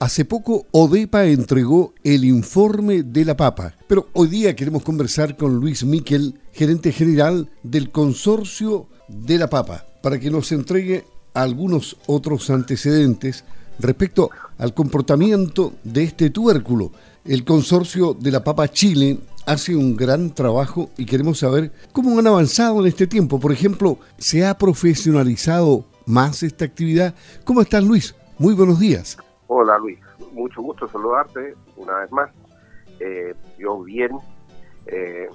Hace poco ODEPA entregó el informe de la papa, pero hoy día queremos conversar con Luis Miquel, gerente general del consorcio de la papa, para que nos entregue algunos otros antecedentes respecto al comportamiento de este tubérculo. El consorcio de la papa Chile hace un gran trabajo y queremos saber cómo han avanzado en este tiempo. Por ejemplo, ¿se ha profesionalizado más esta actividad? ¿Cómo estás, Luis? Muy buenos días. Hola Luis, mucho gusto saludarte una vez más. Eh, yo bien, eh,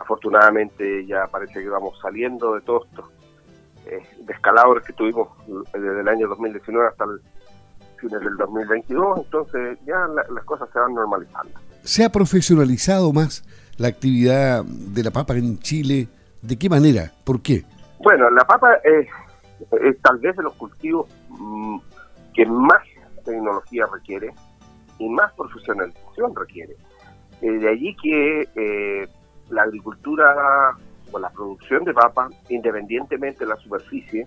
afortunadamente ya parece que vamos saliendo de todos estos eh, descalabros que tuvimos desde el año 2019 hasta el fines del 2022, entonces ya las cosas se van normalizando. ¿Se ha profesionalizado más la actividad de la papa en Chile? ¿De qué manera? ¿Por qué? Bueno, la papa es, tal vez de los cultivos mm, que más tecnología requiere y más profesionalización requiere. Eh, de allí que eh, la agricultura o la producción de papa, independientemente de la superficie,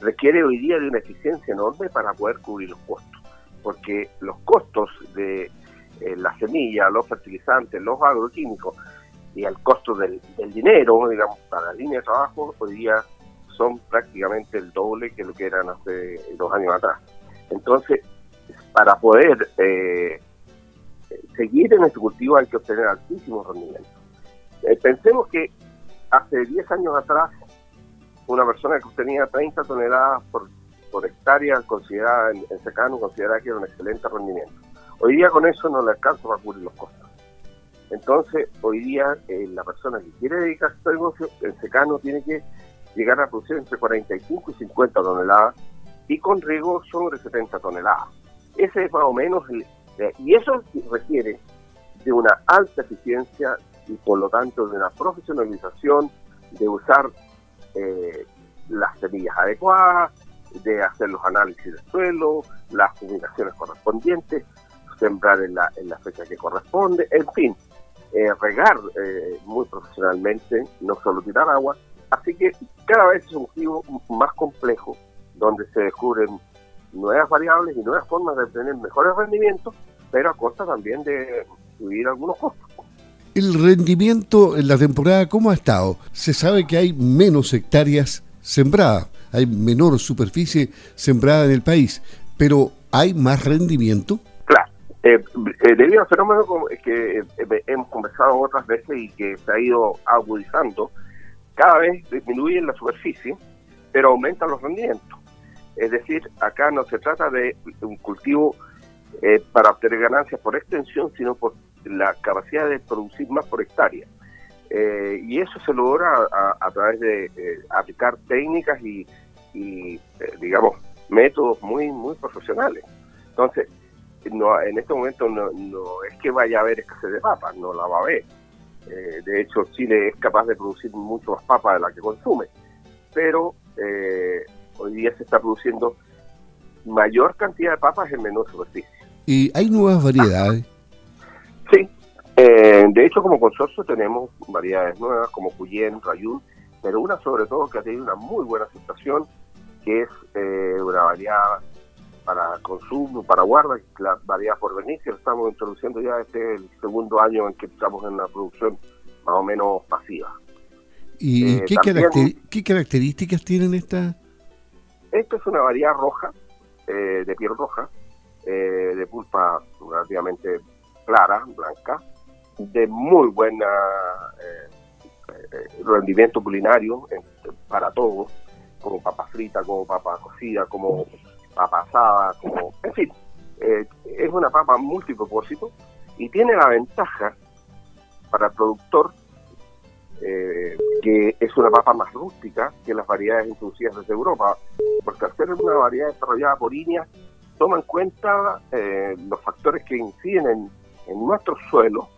requiere hoy día de una eficiencia enorme para poder cubrir los costos, porque los costos de eh, la semilla, los fertilizantes, los agroquímicos y el costo del, del, dinero, digamos, para la línea de trabajo, hoy día son prácticamente el doble que lo que eran hace dos años atrás. Entonces, para poder eh, seguir en este cultivo hay que obtener altísimos rendimientos. Eh, pensemos que hace 10 años atrás una persona que obtenía 30 toneladas por, hectárea considerada en, secano consideraba que era un excelente rendimiento. Hoy día con eso no le alcanza para cubrir los costos. Entonces, hoy día eh, la persona que quiere dedicarse a este negocio, en secano tiene que llegar a producir entre 45 y 50 toneladas y con riego sobre 70 toneladas. Ese es más o menos, y eso requiere de una alta eficiencia y por lo tanto de una profesionalización, de usar eh, las semillas adecuadas, de hacer los análisis del suelo, las publicaciones correspondientes, sembrar en la, en la fecha que corresponde, en fin, eh, regar eh, muy profesionalmente, no solo tirar agua. Así que cada vez es un objetivo más complejo, donde se descubren nuevas variables y nuevas formas de obtener mejores rendimientos, pero a costa también de subir algunos costos. El rendimiento en la temporada, ¿cómo ha estado? Se sabe que hay menos hectáreas sembradas, hay menor superficie sembrada en el país, pero ¿hay más rendimiento? Claro, eh, eh debido al fenómeno que eh, hemos conversado otras veces y que se ha ido agudizando, cada vez disminuye la superficie, pero aumentan los rendimientos. Es decir, acá no se trata de un cultivo eh, para obtener ganancias por extensión, sino por la capacidad de producir más por hectárea. Eh, y eso se logra a, través de eh, aplicar técnicas y, digamos, métodos muy, muy profesionales. Entonces, no, en este momento no, no es que vaya a haber escasez de papas, no la va a haber. de hecho, Chile es capaz de producir mucho más papa de la que consume, pero hoy día se está produciendo mayor cantidad de papas en menor superficie. ¿Y hay nuevas variedades? Sí, eh, de hecho como consorcio tenemos variedades nuevas como Cuyén, Rayún, pero una sobre todo que ha tenido una muy buena aceptación, que es eh, una variedad para consumo, para guarda, la variedad por venir, que estamos introduciendo ya este el segundo año en que estamos en la producción más o menos pasiva. ¿Y eh, qué, qué características tienen estas? Esta es una variedad roja, eh, de piel roja, eh, de pulpa relativamente clara, blanca, de muy buena eh, rendimiento culinario para todos, como papa frita, como papa cocida, como papa asada, como, en fin, es una papa multipropósito y tiene la ventaja para el productor que es una papa más rústica que las variedades introducidas desde Europa, porque al ser una variedad desarrollada por INEA, toma en cuenta eh, los factores que inciden en, en nuestro suelo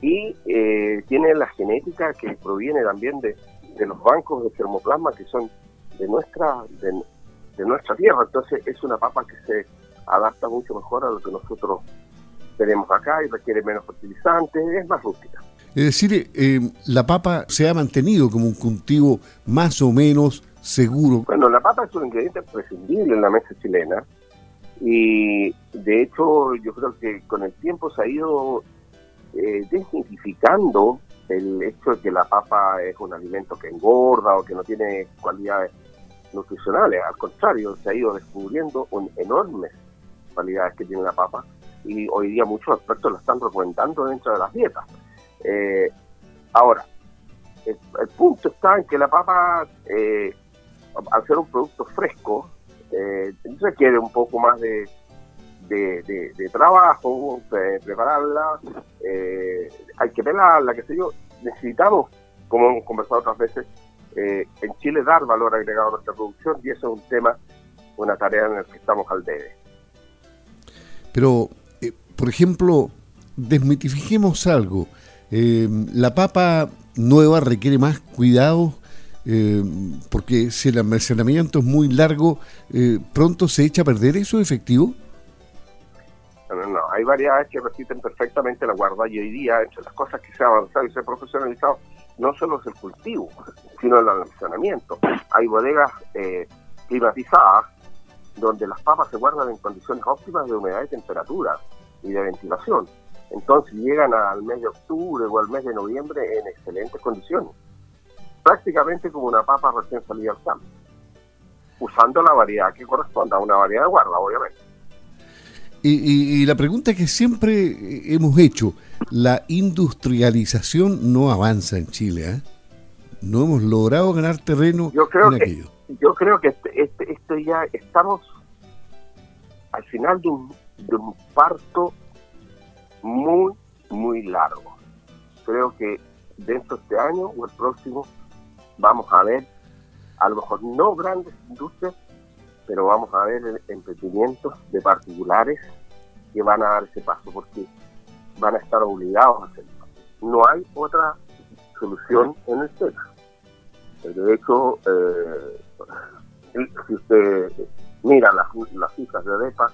y eh, tiene la genética que proviene también de, los bancos de termoplasma que son de nuestra de, de, nuestra tierra. Entonces es una papa que se adapta mucho mejor a lo que nosotros tenemos acá y requiere menos fertilizantes es más rústica. Es decir, eh, la papa se ha mantenido como un cultivo más o menos seguro. Bueno, la papa es un ingrediente prescindible en la mesa chilena Y de hecho yo creo que con el tiempo se ha ido eh, desmitificando el hecho de que la papa es un alimento que engorda o que no tiene cualidades nutricionales. Al contrario, se ha ido descubriendo un enormes cualidades que tiene la papa y hoy día muchos expertos lo están recomendando dentro de las dietas. Eh, ahora, el, punto está en que la papa, eh, al ser un producto fresco, eh, requiere un poco más de, de, trabajo, prepararla, eh, hay que pelarla, qué sé yo. Necesitamos, como hemos conversado otras veces, en Chile dar valor agregado a nuestra producción y eso es un tema, una tarea en la que estamos al debe. Pero por ejemplo, desmitifiquemos algo. Eh, la papa nueva requiere más cuidado eh, porque si el almacenamiento es muy largo, eh, ¿pronto se echa a perder eso efectivo? No, no. Hay variedades que resisten perfectamente la guarda y hoy día, entre las cosas que se ha avanzado y se ha profesionalizado, no solo es el cultivo, sino el almacenamiento. Hay bodegas climatizadas donde las papas se guardan en condiciones óptimas de humedad y temperatura y de ventilación. Entonces llegan al mes de octubre o al mes de noviembre en excelentes condiciones, prácticamente como una papa recién salida al campo, usando la variedad que corresponda a una variedad de guarda, obviamente. Y, la pregunta que siempre hemos hecho, la industrialización no avanza en Chile, ¿eh? No hemos logrado ganar terreno yo creo en aquello. yo creo que este, este, esto ya estamos al final de un, de un parto muy, muy largo. Creo que dentro de este año o el próximo vamos a ver, a lo mejor no grandes industrias, pero vamos a ver emprendimientos de particulares que van a dar ese paso porque van a estar obligados a hacerlo. No hay otra solución en el tema. De hecho, eh, si usted mira las, las cifras de DEPA,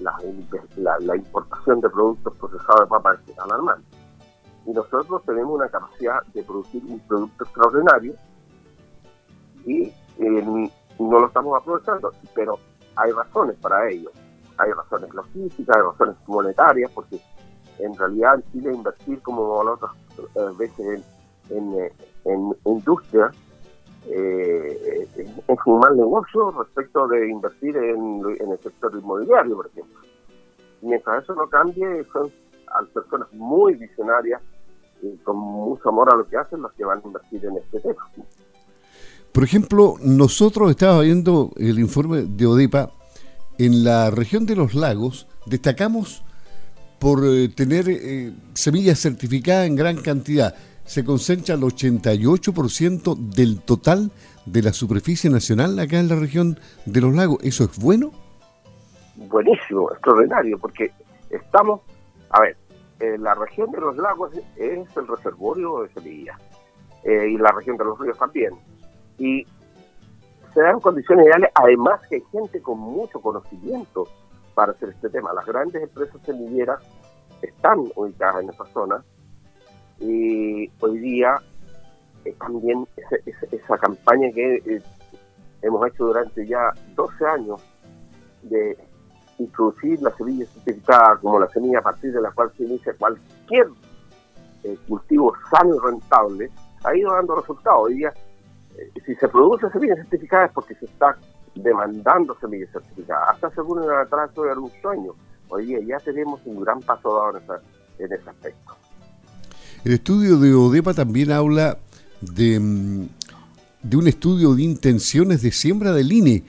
la, importación de productos procesados de papa es alarmante. Y nosotros tenemos una capacidad de producir un producto extraordinario y eh, no lo estamos aprovechando, pero hay razones para ello. Hay razones logísticas, hay razones monetarias, porque en realidad en Chile invertir como otras eh, veces en, en industria eh, es un mal negocio respecto de invertir en, el sector inmobiliario, por ejemplo. Mientras eso no cambie, son personas muy visionarias y con mucho amor a lo que hacen los que van a invertir en este tema. Por ejemplo, nosotros estábamos viendo el informe de ODEPA, en la región de los lagos destacamos por eh, tener eh, semillas certificadas en gran cantidad se concentra el 88% del total de la superficie nacional acá en la región de los lagos. ¿Eso es bueno? Buenísimo, extraordinario, porque estamos, a ver, en la región de los lagos es el reservorio de semillas eh, y la región de los ríos también. Y se dan condiciones ideales, además que hay gente con mucho conocimiento para hacer este tema. Las grandes empresas semilleras están ubicadas en esa zona y hoy día eh, también esa, campaña que eh, hemos hecho durante ya 12 años de introducir la semilla certificada como la semilla a partir de la cual se inicia cualquier eh, cultivo sano y rentable, ha ido dando resultados. Hoy día, si se produce semilla certificada es porque se está demandando semillas certificadas. Hasta según el atraso de algún sueño. Hoy día ya tenemos un gran paso dado en ese aspecto. El estudio de ODEPA también habla de, mm, de un estudio de intenciones de siembra del INE,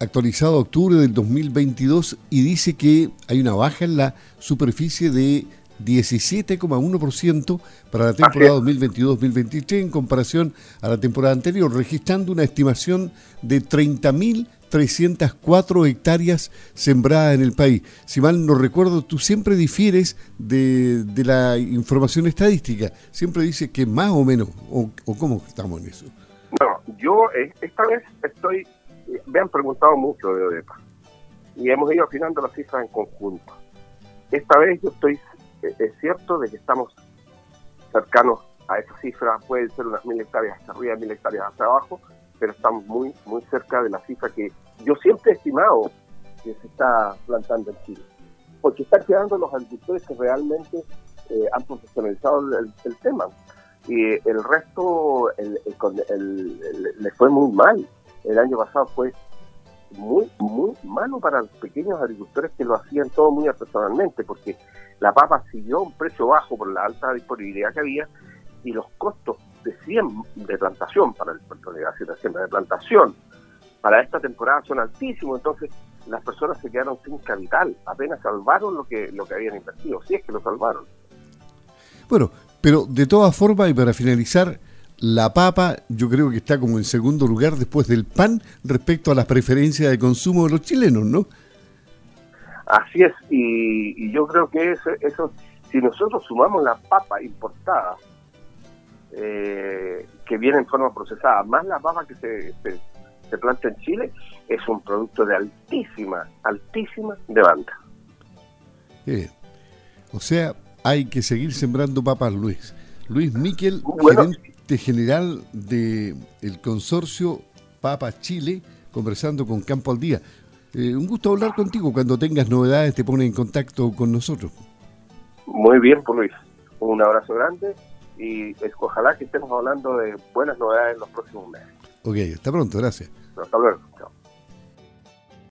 actualizado a octubre del 2022, y dice que hay una baja en la superficie de 17,1% para la temporada 2022-2023 en comparación a la temporada anterior, registrando una estimación de 30.000 304 hectáreas sembradas en el país. Si mal no recuerdo, tú siempre difieres de, la información estadística. Siempre dices que más o menos, o, cómo estamos en eso. No, yo eh, esta vez estoy, me han preguntado mucho de ODEPA y hemos ido afinando las cifras en conjunto. Esta vez yo estoy, eh, es cierto de que estamos cercanos a esa cifra, pueden ser unas mil hectáreas hacia arriba, mil hectáreas hacia abajo, pero estamos muy, muy cerca de la cifra que yo siempre he estimado que se está plantando en Chile. Porque están quedando los agricultores que realmente eh, han profesionalizado el, tema. Y el resto le fue muy mal. El año pasado fue muy, muy malo para los pequeños agricultores que lo hacían todo muy artesanalmente, porque la papa siguió a un precio bajo por la alta disponibilidad que había y los costos de 100 de plantación para el de de plantación para esta temporada son altísimos, entonces las personas se quedaron sin capital, apenas salvaron lo que lo que habían invertido, si es que lo salvaron. Bueno, pero de todas formas y para finalizar, la papa yo creo que está como en segundo lugar después del pan respecto a las preferencias de consumo de los chilenos, ¿no? Así es, y, yo creo que eso, eso, si nosotros sumamos la papa importada, eh, que viene en forma procesada, más la papa que se, se, planta en Chile, es un producto de altísima, altísima demanda. O sea, hay que seguir sembrando papas, Luis. Luis Miquel, gerente general del el consorcio Papa Chile, conversando con Campo al Día. Eh, un gusto hablar contigo. Cuando tengas novedades te pones en contacto con nosotros. Muy bien, pues Luis. Un abrazo grande y ojalá que estemos hablando de buenas novedades en los próximos meses. Ok, hasta pronto, gracias. Hasta luego.